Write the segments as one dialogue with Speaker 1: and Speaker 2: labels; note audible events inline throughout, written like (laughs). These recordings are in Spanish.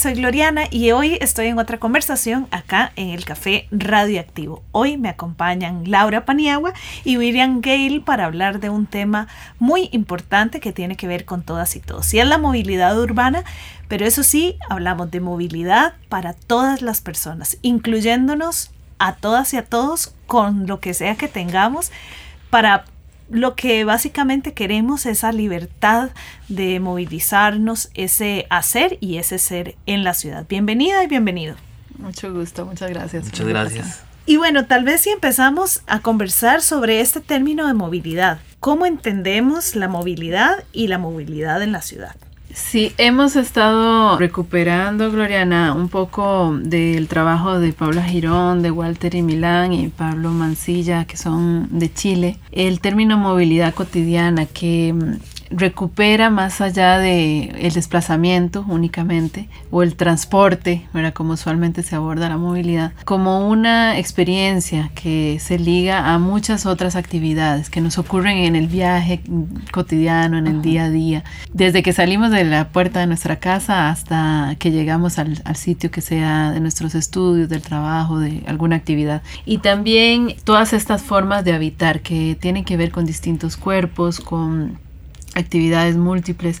Speaker 1: Soy Gloriana y hoy estoy en otra conversación acá en el Café Radioactivo. Hoy me acompañan Laura Paniagua y William Gale para hablar de un tema muy importante que tiene que ver con todas y todos. Y es la movilidad urbana, pero eso sí, hablamos de movilidad para todas las personas, incluyéndonos a todas y a todos con lo que sea que tengamos para lo que básicamente queremos es esa libertad de movilizarnos, ese hacer y ese ser en la ciudad. Bienvenida y bienvenido.
Speaker 2: Mucho gusto, muchas gracias.
Speaker 3: Muchas gracias.
Speaker 1: Y bueno, tal vez si empezamos a conversar sobre este término de movilidad, ¿cómo entendemos la movilidad y la movilidad en la ciudad?
Speaker 2: Sí, hemos estado recuperando, Gloriana, un poco del trabajo de Pablo Girón, de Walter y Milán y Pablo Mancilla, que son de Chile, el término movilidad cotidiana, que recupera más allá de el desplazamiento únicamente o el transporte, ¿verdad? como usualmente se aborda la movilidad, como una experiencia que se liga a muchas otras actividades que nos ocurren en el viaje cotidiano, en el día a día, desde que salimos de la puerta de nuestra casa hasta que llegamos al, al sitio que sea de nuestros estudios, del trabajo, de alguna actividad. Y también todas estas formas de habitar que tienen que ver con distintos cuerpos, con actividades múltiples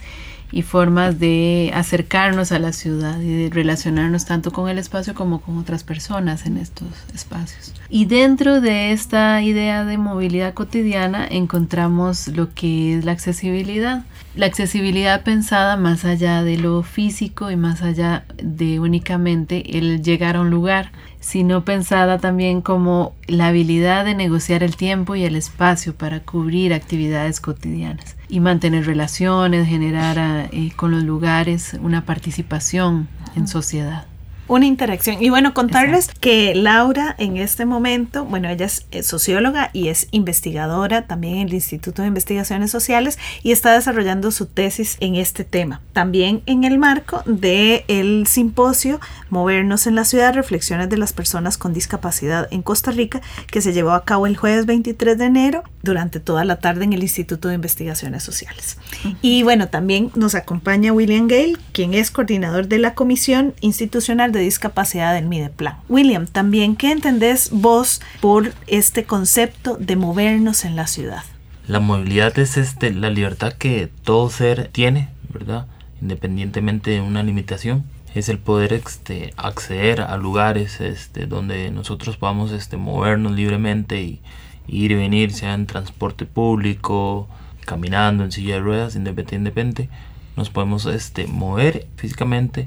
Speaker 2: y formas de acercarnos a la ciudad y de relacionarnos tanto con el espacio como con otras personas en estos espacios. Y dentro de esta idea de movilidad cotidiana encontramos lo que es la accesibilidad. La accesibilidad pensada más allá de lo físico y más allá de únicamente el llegar a un lugar, sino pensada también como la habilidad de negociar el tiempo y el espacio para cubrir actividades cotidianas y mantener relaciones, generar eh, con los lugares una participación en sociedad
Speaker 1: una interacción. Y bueno, contarles que Laura en este momento, bueno, ella es socióloga y es investigadora también en el Instituto de Investigaciones Sociales y está desarrollando su tesis en este tema. También en el marco del el simposio Movernos en la ciudad, reflexiones de las personas con discapacidad en Costa Rica, que se llevó a cabo el jueves 23 de enero durante toda la tarde en el Instituto de Investigaciones Sociales. Y bueno, también nos acompaña William Gale, quien es coordinador de la Comisión Institucional de discapacidad del Mideplan. William, también, ¿qué entendés vos por este concepto de movernos en la ciudad?
Speaker 3: La movilidad es este, la libertad que todo ser tiene, ¿verdad? Independientemente de una limitación. Es el poder este, acceder a lugares este, donde nosotros podamos este, movernos libremente y, ir y venir, sea en transporte público, caminando, en silla de ruedas, independientemente. Nos podemos este, mover físicamente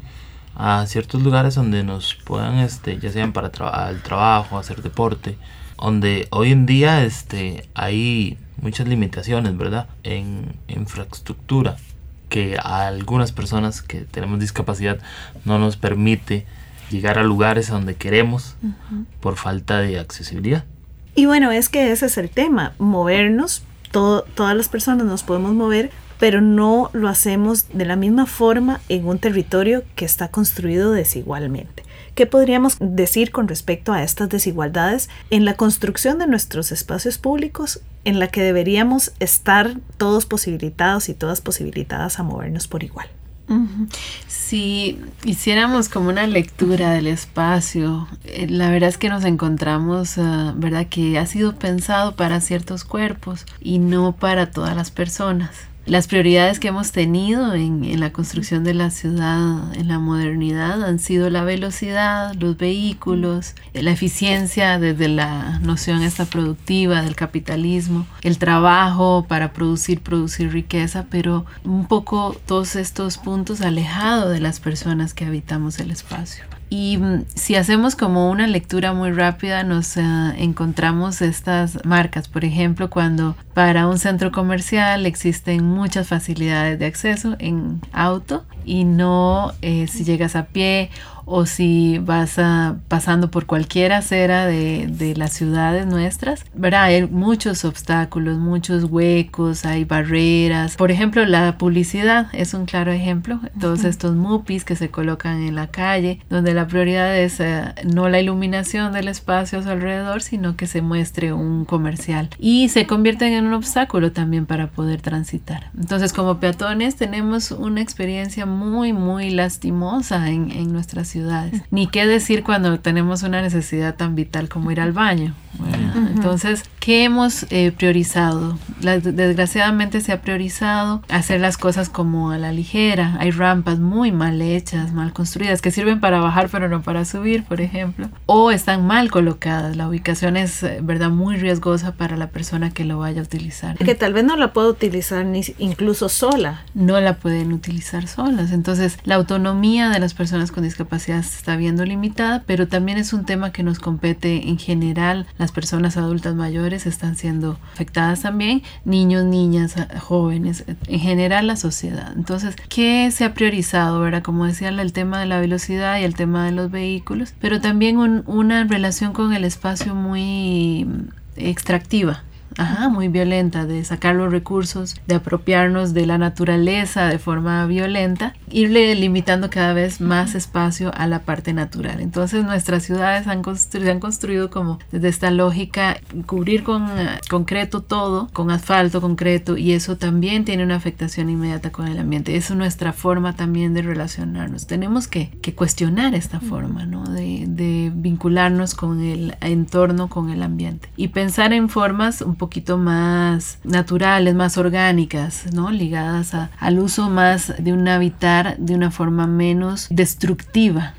Speaker 3: a ciertos lugares donde nos puedan, este, ya sean para el trabajo, hacer deporte, donde hoy en día este, hay muchas limitaciones, ¿verdad? En infraestructura que a algunas personas que tenemos discapacidad no nos permite llegar a lugares a donde queremos por falta de accesibilidad.
Speaker 1: Y bueno, es que ese es el tema, movernos, todas las personas nos podemos mover, pero no lo hacemos de la misma forma en un territorio que está construido desigualmente. ¿Qué podríamos decir con respecto a estas desigualdades en la construcción de nuestros espacios públicos en la que deberíamos estar todos posibilitados y todas posibilitadas a movernos por igual?
Speaker 2: Si hiciéramos como una lectura del espacio, eh, la verdad es que nos encontramos, ah, ¿verdad? Que ha sido pensado para ciertos cuerpos y no para todas las personas las prioridades que hemos tenido en, la construcción de la ciudad, en la modernidad, han sido la velocidad, los vehículos, la eficiencia desde la noción esta productiva del capitalismo, el trabajo para producir, producir riqueza, pero un poco todos estos puntos alejados de las personas que habitamos el espacio. Y mm, si hacemos como una lectura muy rápida, nos eh, encontramos estas marcas. Por ejemplo, cuando para un centro comercial existen muchas facilidades de acceso en auto y no eh, si llegas a pie o si vas a, pasando por cualquier acera de, de, las ciudades nuestras, ¿verdad? Hay muchos obstáculos, muchos huecos, hay barreras. Por ejemplo, la publicidad es un claro ejemplo. Todos estos mupis que se colocan en la calle, donde la prioridad es eh, no la iluminación del espacio a su alrededor, sino que se muestre un comercial. Y se convierten en un obstáculo también para poder transitar. Entonces, como peatones tenemos una experiencia muy, muy lastimosa en, en nuestra ciudades. Ni qué decir cuando tenemos una necesidad tan vital como ir al baño. Entonces, ¿qué hemos eh, priorizado? La, desgraciadamente se ha priorizado hacer las cosas como a la ligera. Hay rampas muy mal hechas, mal construidas, que sirven para bajar pero no para subir, por ejemplo. O están mal colocadas. La ubicación es, eh, ¿verdad?, muy riesgosa para la persona que lo vaya a utilizar.
Speaker 1: Que tal vez no la pueda utilizar ni incluso sola.
Speaker 2: No la pueden utilizar solas. Entonces, la autonomía de las personas con discapacidad se está viendo limitada, pero también es un tema que nos compete en general. Las personas adultas mayores están siendo afectadas también, niños, niñas, jóvenes, en general la sociedad. Entonces, ¿qué se ha priorizado? ¿verdad? Como decía, el tema de la velocidad y el tema de los vehículos, pero también una relación con el espacio muy extractiva Ajá, muy violenta, de sacar los recursos, de apropiarnos de la naturaleza de forma violenta, irle limitando cada vez más espacio a la parte natural. Entonces nuestras ciudades han se han construido como desde esta lógica, cubrir con uh, concreto todo, con asfalto, concreto, y eso también tiene una afectación inmediata con el ambiente. Es nuestra forma también de relacionarnos. Tenemos que, que cuestionar esta forma, ¿no? De, de vincularnos con el entorno, con el ambiente. Y pensar en formas un poquito más naturales, más orgánicas, ¿no? Ligadas a, al uso más de un habitar de una forma menos destructiva.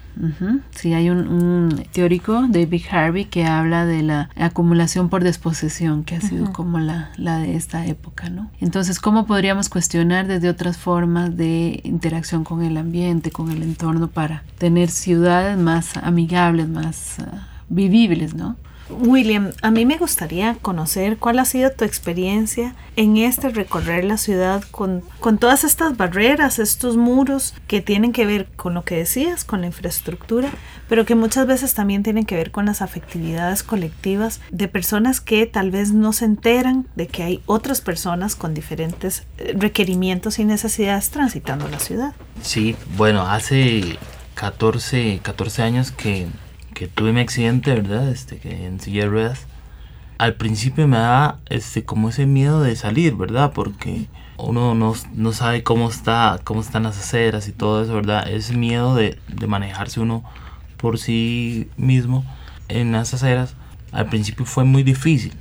Speaker 2: Sí, hay un, teórico, David Harvey, que habla de la acumulación por desposesión, que ha sido como la, la, de esta época, ¿no? Entonces, ¿cómo podríamos cuestionar desde otras formas de interacción con el ambiente, con el entorno, para tener ciudades más amigables, más ah, vivibles, ¿no?
Speaker 1: William, a mí me gustaría conocer cuál ha sido tu experiencia en este recorrer la ciudad con, con, todas estas barreras, estos muros que tienen que ver con lo que decías, con la infraestructura, pero que muchas veces también tienen que ver con las afectividades colectivas de personas que tal vez no se enteran de que hay otras personas con diferentes eh, requerimientos y necesidades transitando la ciudad.
Speaker 3: Sí, bueno, hace 14, 14 años que que tuve mi accidente, ¿verdad? Este, que en silla de ruedas. Al principio me da este, como ese miedo de salir, ¿verdad? Porque uno no, no sabe cómo, está, cómo están las aceras y todo eso, ¿verdad? Ese miedo de, de manejarse uno por sí mismo en las aceras, al principio fue muy difícil.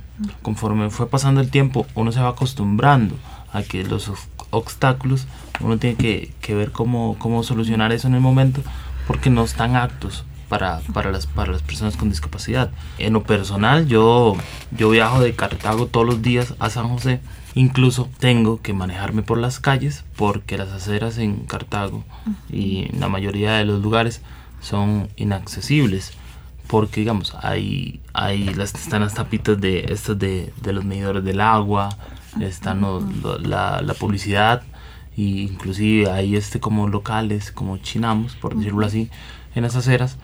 Speaker 3: Conforme fue pasando el tiempo, uno se va acostumbrando a que los obstáculos, uno tiene que, que ver cómo, cómo solucionar eso en el momento, porque no están actos para, para, las, para las personas con discapacidad. En lo personal, yo, yo viajo de Cartago todos los días a San José. Incluso tengo que manejarme por las calles porque las aceras en Cartago y en la mayoría de los lugares son inaccesibles. Porque, digamos, hay, hay las, están las tapitas de, estas de, de los medidores del agua, están la, la publicidad, e inclusive hay este como locales, como chinamos, por decirlo así, en las aceras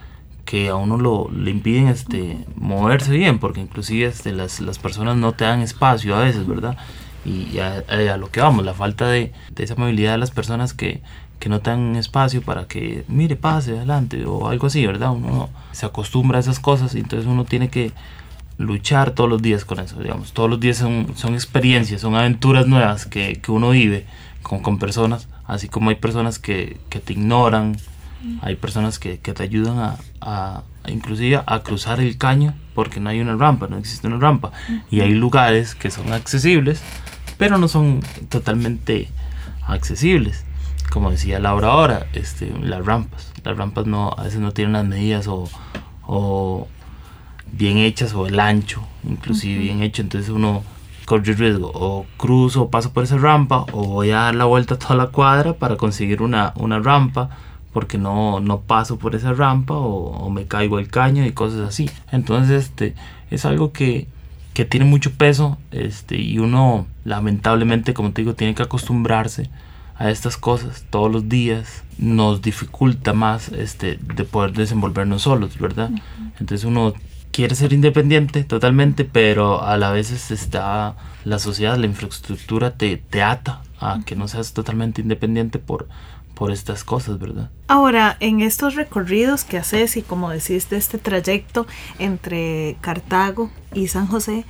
Speaker 3: que a uno lo, le impiden este, moverse bien, porque inclusive este, las, las personas no te dan espacio a veces, ¿verdad? Y a, a lo que vamos, la falta de, de, esa movilidad de las personas que, que no te dan espacio para que, mire, pase adelante o algo así, ¿verdad? Uno se acostumbra a esas cosas y entonces uno tiene que luchar todos los días con eso, digamos. Todos los días son, son experiencias, son aventuras nuevas que, que uno vive con, con personas, así como hay personas que, que te ignoran, hay personas que, que te ayudan a, a, inclusive a cruzar el caño porque no hay una rampa, no existe una rampa. Y hay lugares que son accesibles, pero no son totalmente accesibles. Como decía Laura ahora, este, las rampas. Las rampas no, a veces no tienen las medidas o, o bien hechas o el ancho, inclusive bien hecho. Entonces uno corre riesgo o cruzo o paso por esa rampa o voy a dar la vuelta a toda la cuadra para conseguir una, una rampa porque no, no paso por esa rampa o, me caigo al caño y cosas así. Entonces este es algo que, que tiene mucho peso este, y uno lamentablemente, como te digo, tiene que acostumbrarse a estas cosas todos los días, nos dificulta más este, de poder desenvolvernos solos, ¿verdad? Entonces uno quiere ser independiente totalmente, pero a la vez está la sociedad, la infraestructura te, te ata a que no seas totalmente independiente por, por estas cosas, ¿verdad?
Speaker 1: Ahora, en estos recorridos que haces y como decís de este trayecto entre Cartago y San José,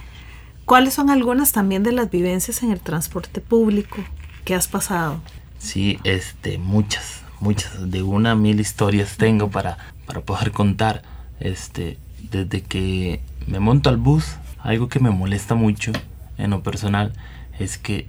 Speaker 1: ¿cuáles son algunas también de las vivencias en el transporte público que has pasado?
Speaker 3: Sí, este, muchas, muchas, de una mil historias tengo para, para poder contar. Este, desde que me monto al bus, algo que me molesta mucho en lo personal es que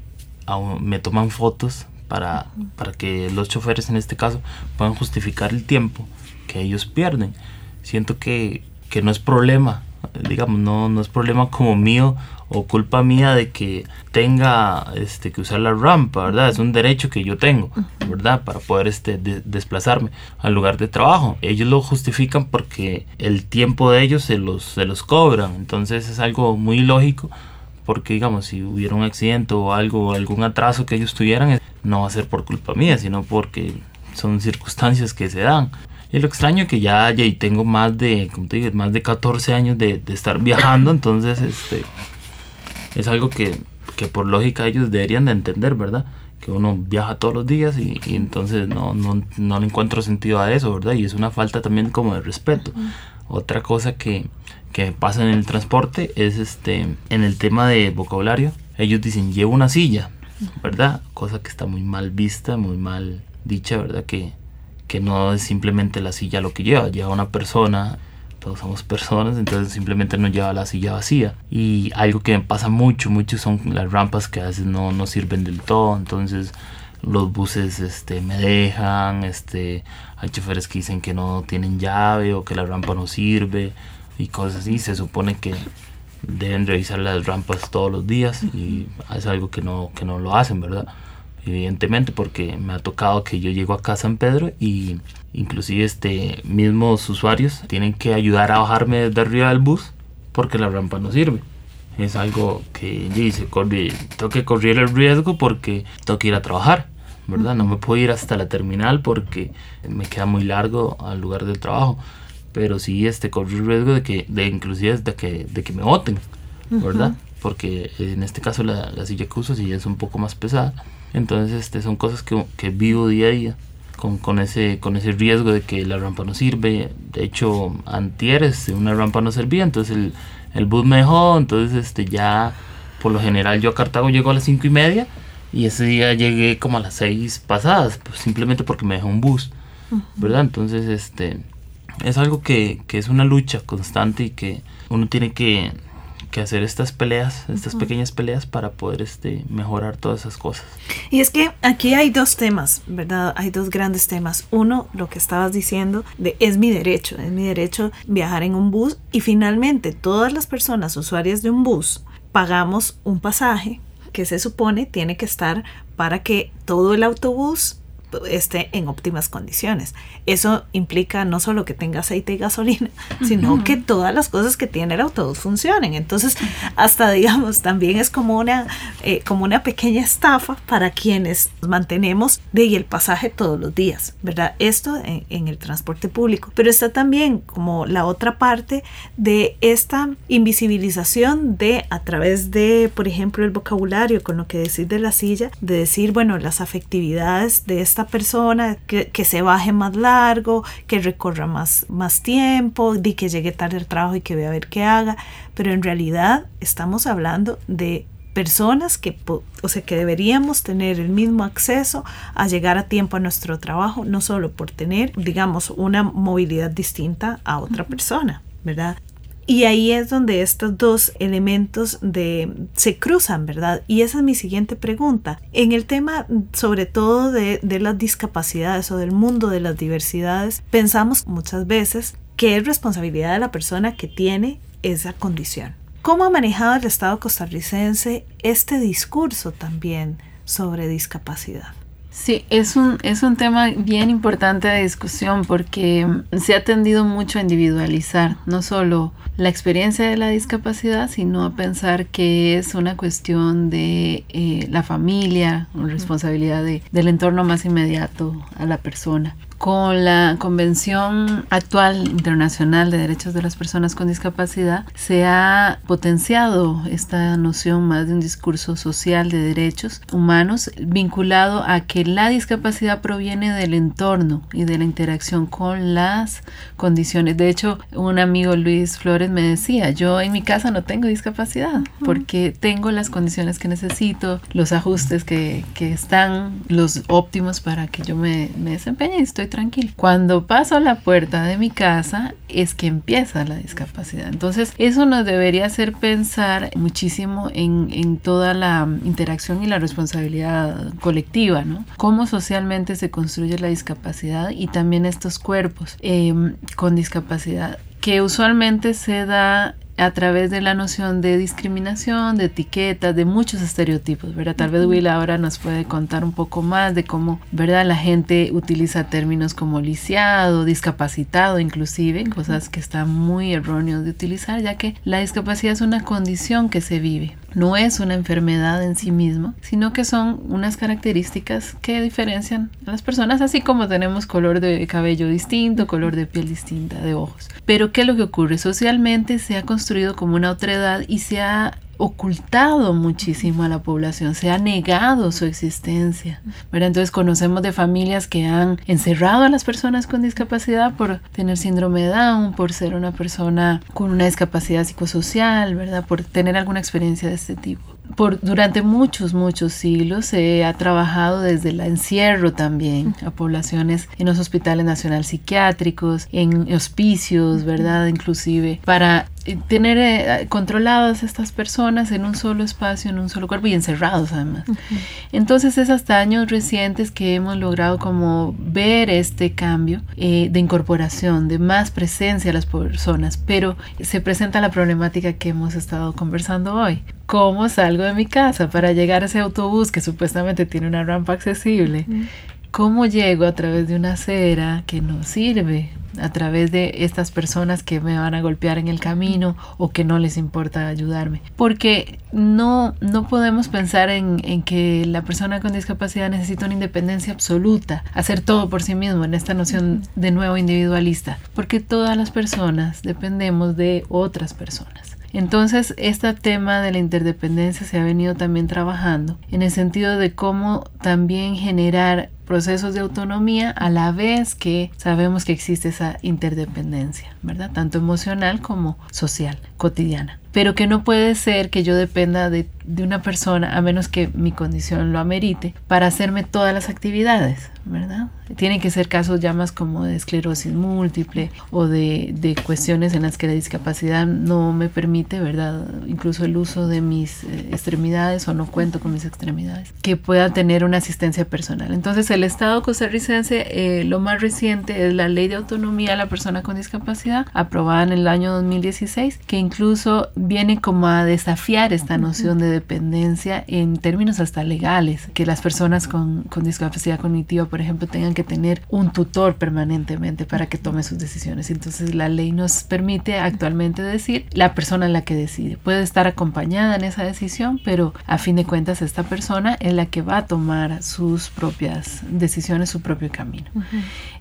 Speaker 3: me toman fotos para, para que los choferes en este caso puedan justificar el tiempo que ellos pierden. Siento que, que no es problema, digamos, no, no es problema como mío o culpa mía de que tenga este, que usar la rampa, ¿verdad? Es un derecho que yo tengo, ¿verdad? Para poder este, desplazarme al lugar de trabajo. Ellos lo justifican porque el tiempo de ellos se los, se los cobran, entonces es algo muy lógico porque digamos si hubiera un accidente o algo algún atraso que ellos tuvieran no va a ser por culpa mía sino porque son circunstancias que se dan y lo extraño que ya, ya tengo más de como te digo, más de 14 años de, de estar viajando entonces este es algo que, que, por lógica ellos deberían de entender, ¿verdad? Que uno viaja todos los días y, entonces no, no, no, le encuentro sentido a eso, ¿verdad? Y es una falta también como de respeto. Otra cosa que, que pasa en el transporte es este en el tema de vocabulario. Ellos dicen llevo una silla, ¿verdad? Cosa que está muy mal vista, muy mal dicha, ¿verdad? Que, que no es simplemente la silla lo que lleva, lleva una persona todos somos personas, entonces simplemente nos lleva la silla vacía. Y algo que me pasa mucho, mucho son las rampas que a veces no, no sirven del todo, entonces los buses este, me dejan, este, hay choferes que dicen que no tienen llave o que la rampa no sirve y cosas así. Se supone que deben revisar las rampas todos los días y es algo que no, que no lo hacen, ¿verdad? Evidentemente porque me ha tocado que yo llego acá a San Pedro y inclusive este mismos usuarios tienen que ayudar a bajarme desde arriba del bus porque la rampa no sirve. Es algo que dice, tengo que correr el riesgo porque tengo que ir a trabajar, ¿verdad? No me puedo ir hasta la terminal porque me queda muy largo al lugar del trabajo. Pero sí este, correr el riesgo de que, de inclusive de que, de que me voten, ¿verdad? Porque en este caso la, la silla que uso sí es un poco más pesada. Entonces este, son cosas que, que vivo día a día con, con, ese, con ese riesgo de que la rampa no sirve. De hecho, antier este, una rampa no servía, entonces el, el bus me dejó, entonces este, ya por lo general yo a Cartago llego a las cinco y media y ese día llegué como a las seis pasadas, pues simplemente porque me dejó un bus, ¿verdad? Entonces este, es algo que, que es una lucha constante y que uno tiene que que hacer estas peleas, estas pequeñas peleas para poder este, mejorar todas esas cosas.
Speaker 1: Y es que aquí hay dos temas, ¿verdad? Hay dos grandes temas. Uno, lo que estabas diciendo, de es mi derecho, es mi derecho viajar en un bus y finalmente todas las personas usuarias de un bus pagamos un pasaje que se supone tiene que estar para que todo el autobús esté en óptimas condiciones. Eso implica no solo que tenga aceite y gasolina, (laughs) sino que todas las cosas que tiene el autobús funcionen. Entonces, hasta digamos, también es como una, eh, como una pequeña estafa para quienes mantenemos de el pasaje todos los días, ¿verdad? Esto en, en el transporte público. Pero está también como la otra parte de esta invisibilización de a través de, por ejemplo, el vocabulario, con lo que decir de la silla, de decir, bueno, las afectividades de esta persona, que, que, se baje más largo, que recorra más, más tiempo, de que llegue tarde al trabajo y que vea a ver qué haga, pero en realidad estamos hablando de personas que, o sea, que deberíamos tener el mismo acceso a llegar a tiempo a nuestro trabajo, no solo por tener, digamos, una movilidad distinta a otra persona, ¿verdad? Y ahí es donde estos dos elementos se cruzan, ¿verdad? Y esa es mi siguiente pregunta. En el tema sobre todo de las discapacidades o del mundo de las diversidades, pensamos muchas veces que es responsabilidad de la persona que tiene esa condición. ¿Cómo ha manejado el Estado costarricense este discurso también sobre discapacidad?
Speaker 2: Sí, es un, es un tema bien importante de discusión porque se ha tendido mucho a individualizar, no solo la experiencia de la discapacidad, sino a pensar que es una cuestión de eh, la familia, responsabilidad de, del entorno más inmediato a la persona con la Convención actual internacional de derechos de las personas con discapacidad se ha potenciado esta noción más de un discurso social de derechos humanos vinculado a que la discapacidad proviene del entorno y de la interacción con las condiciones. De hecho, un amigo Luis Flores me decía, yo en mi casa no tengo discapacidad porque tengo las condiciones que necesito, los ajustes que, que están, los óptimos para que yo me, me desempeñe y estoy tranquilo. Cuando paso la puerta de mi casa es que empieza la discapacidad. Entonces eso nos debería hacer pensar muchísimo en, en toda la interacción y la responsabilidad colectiva, ¿no? Cómo socialmente se construye la discapacidad y también estos cuerpos em, con discapacidad que usualmente se da a través de la noción de discriminación, de etiquetas, de muchos estereotipos, ¿verdad? Tal vez Will ahora nos puede contar un poco más de cómo, ¿verdad? La gente utiliza términos como lisiado, discapacitado inclusive, cosas que están muy erróneos de utilizar, ya que la discapacidad es una condición que se vive, no es una enfermedad en sí misma, sino que son unas características que diferencian a las personas, así como tenemos color de cabello distinto, color de piel distinta, de ojos. Pero ¿qué es lo que ocurre? Socialmente se ha construido como una otredad y se ha ocultado muchísimo a la población, se ha negado su existencia. Entonces conocemos de familias que han encerrado a las personas con discapacidad por tener síndrome de Down, por ser una persona con una discapacidad psicosocial, ¿verdad? por tener alguna experiencia de este tipo por, durante muchos, muchos siglos se ha trabajado desde el encierro también a poblaciones en los hospitales nacional psiquiátricos, en hospicios, ¿verdad? Inclusive para tener eh, controladas estas personas en un solo espacio, en un solo cuerpo y encerrados además. Entonces es hasta años recientes que hemos logrado como ver este cambio eh, de incorporación, de más presencia a las personas, pero se presenta la problemática que hemos estado conversando hoy. ¿Cómo salgo de mi casa para llegar a ese autobús que supuestamente tiene una rampa accesible? ¿Cómo llego a través de una acera que no sirve? A través de estas personas que me van a golpear en el camino o que no les importa ayudarme. Porque no, no podemos pensar en, en que la persona con discapacidad necesita una independencia absoluta, hacer todo por sí mismo en esta noción de nuevo individualista. Porque todas las personas dependemos de otras personas. Entonces, este tema de la interdependencia se ha venido también trabajando en el sentido de cómo también generar procesos de autonomía a la vez que sabemos que existe esa interdependencia, ¿verdad? Tanto emocional como social, cotidiana pero que no puede ser que yo dependa de, de, una persona a menos que mi condición lo amerite para hacerme todas las actividades, ¿verdad? Tienen que ser casos ya más como de esclerosis múltiple o de, de cuestiones en las que la discapacidad no me permite, ¿verdad? Incluso el uso de mis eh, extremidades o no cuento con mis extremidades, que pueda tener una asistencia personal. Entonces el Estado costarricense, eh, lo más reciente es la Ley de Autonomía a la Persona con Discapacidad, aprobada en el año 2016, que incluso viene como a desafiar esta noción de dependencia en términos hasta legales, que las personas con, con, discapacidad cognitiva, por ejemplo, tengan que tener un tutor permanentemente para que tome sus decisiones. Entonces la ley nos permite actualmente decir la persona es la que decide. Puede estar acompañada en esa decisión, pero a fin de cuentas esta persona es la que va a tomar sus propias decisiones, su propio camino.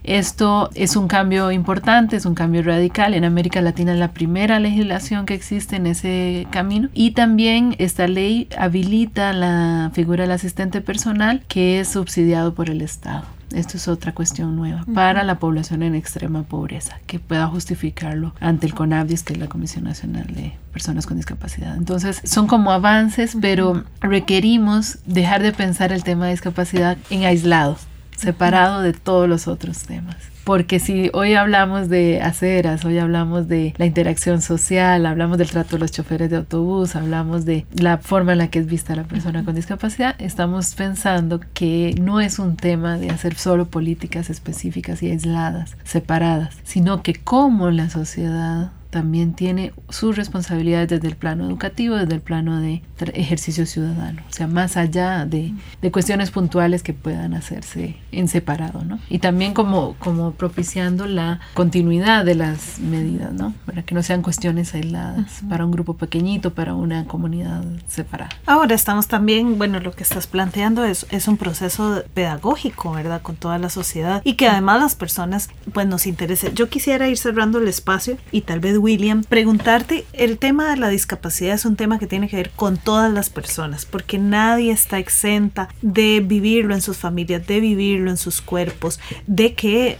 Speaker 2: Esto es un cambio importante, es un cambio radical. En América Latina es la primera legislación que existe en ese camino. Y también esta ley habilita la figura del asistente personal que es subsidiado por el Estado. Esto es otra cuestión nueva para la población en extrema pobreza, que pueda justificarlo ante el CONAVDIS, que es la Comisión Nacional de Personas con Discapacidad. Entonces, son como avances, pero requerimos dejar de pensar el tema de discapacidad en aislado, separado de todos los otros temas. Porque si hoy hablamos de aceras, hoy hablamos de la interacción social, hablamos del trato de los choferes de autobús, hablamos de la forma en la que es vista la persona con discapacidad, estamos pensando que no es un tema de hacer solo políticas específicas y aisladas, separadas, sino que cómo la sociedad también tiene sus responsabilidades desde el plano educativo, desde el plano de ejercicio ciudadano, o sea, más allá de, de cuestiones puntuales que puedan hacerse en separado, ¿no? Y también como, como propiciando la continuidad de las medidas, ¿no? Para que no sean cuestiones aisladas para un grupo pequeñito, para una comunidad separada.
Speaker 1: Ahora estamos también, bueno, lo que estás planteando es, es un proceso pedagógico, ¿verdad? Con toda la sociedad y que además las personas, pues nos interese. Yo quisiera ir cerrando el espacio y tal vez William, preguntarte, el tema de la discapacidad es un tema que tiene que ver con todas las personas, porque nadie está exenta de vivirlo en sus familias, de vivirlo en sus cuerpos, de que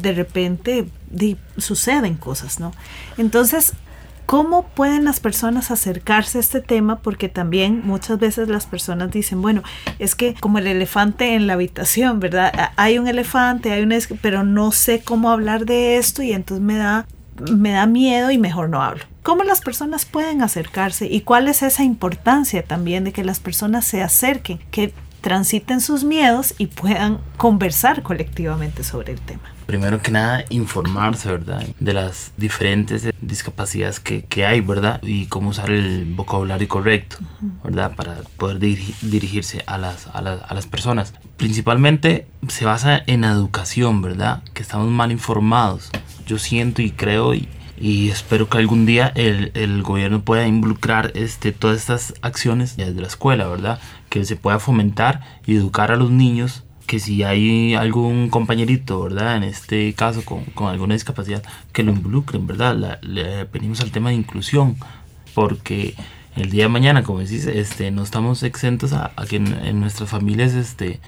Speaker 1: de repente suceden cosas, ¿no? Entonces, ¿Cómo pueden las personas acercarse a este tema? Porque también muchas veces las personas dicen, bueno, es que como el elefante en la habitación, ¿verdad? Hay un elefante, hay un pero no sé cómo hablar de esto y entonces me da me da miedo y mejor no hablo. ¿Cómo las personas pueden acercarse y cuál es esa importancia también de que las personas se acerquen, que transiten sus miedos y puedan conversar colectivamente sobre el tema?
Speaker 3: Primero que nada, informarse, ¿verdad? De las diferentes discapacidades que, que hay, ¿verdad? Y cómo usar el vocabulario correcto, ¿verdad? Para poder dirigirse a las, a, las, a las personas. Principalmente se basa en educación, ¿verdad? Que estamos mal informados yo siento y creo y, espero que algún día el, gobierno pueda involucrar este, todas estas acciones desde la escuela, ¿verdad? Que se pueda fomentar y educar a los niños que si hay algún compañerito, ¿verdad? En este caso con, alguna discapacidad, que lo involucren, ¿verdad? le pedimos al tema de inclusión, porque el día de mañana, como decís, este, no estamos exentos a, que en, en, nuestras familias este,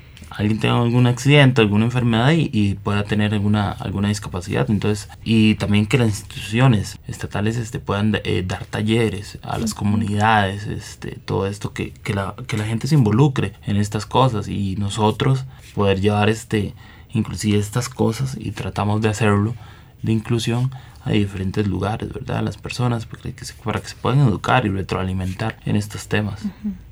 Speaker 3: alguien tenga algún accidente, alguna enfermedad y, pueda tener alguna, alguna discapacidad. Entonces, y también que las instituciones estatales este, puedan eh, dar talleres a las comunidades, este, todo esto, que, que, la, que la gente se involucre en estas cosas y nosotros poder llevar este, inclusive estas cosas y tratamos de hacerlo de inclusión a diferentes lugares, ¿verdad? Las personas para que, se, para que se puedan educar y retroalimentar en estos temas.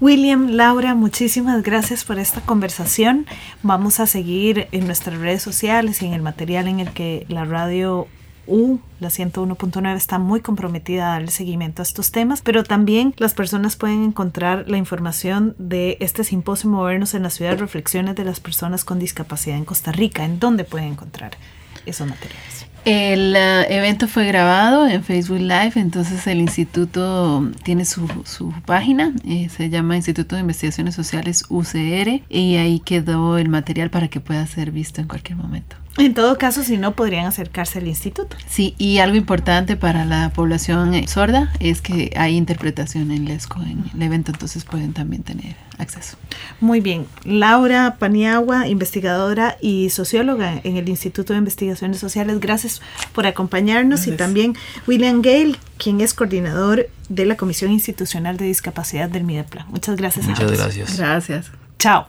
Speaker 1: William, Laura, muchísimas gracias por esta conversación. Vamos a seguir en nuestras redes sociales y en el material en el que la radio U, la 101.9, está muy comprometida a darle seguimiento a estos temas, pero también las personas pueden encontrar la información de este simposio Movernos en la Ciudad, Reflexiones de las Personas con Discapacidad en Costa Rica. ¿En dónde pueden encontrar esos materiales?
Speaker 2: El eh, evento fue grabado en Facebook Live, entonces el instituto tiene su, su página, eh, se llama Instituto de Investigaciones Sociales UCR y ahí quedó el material para que pueda ser visto en cualquier momento.
Speaker 1: En todo caso, si no, podrían acercarse al instituto.
Speaker 2: Sí, y algo importante para la población eh, sorda es que hay interpretación en LESCO en el evento, entonces pueden también tener acceso.
Speaker 1: Muy bien. Laura Paniagua, investigadora y socióloga en el Instituto de Investigaciones Sociales, gracias por acompañarnos y también William Gale, quien es coordinador de la Comisión Institucional de Discapacidad del MIDEPLA. Muchas gracias.
Speaker 3: Muchas gracias.
Speaker 2: Gracias.
Speaker 1: Chao.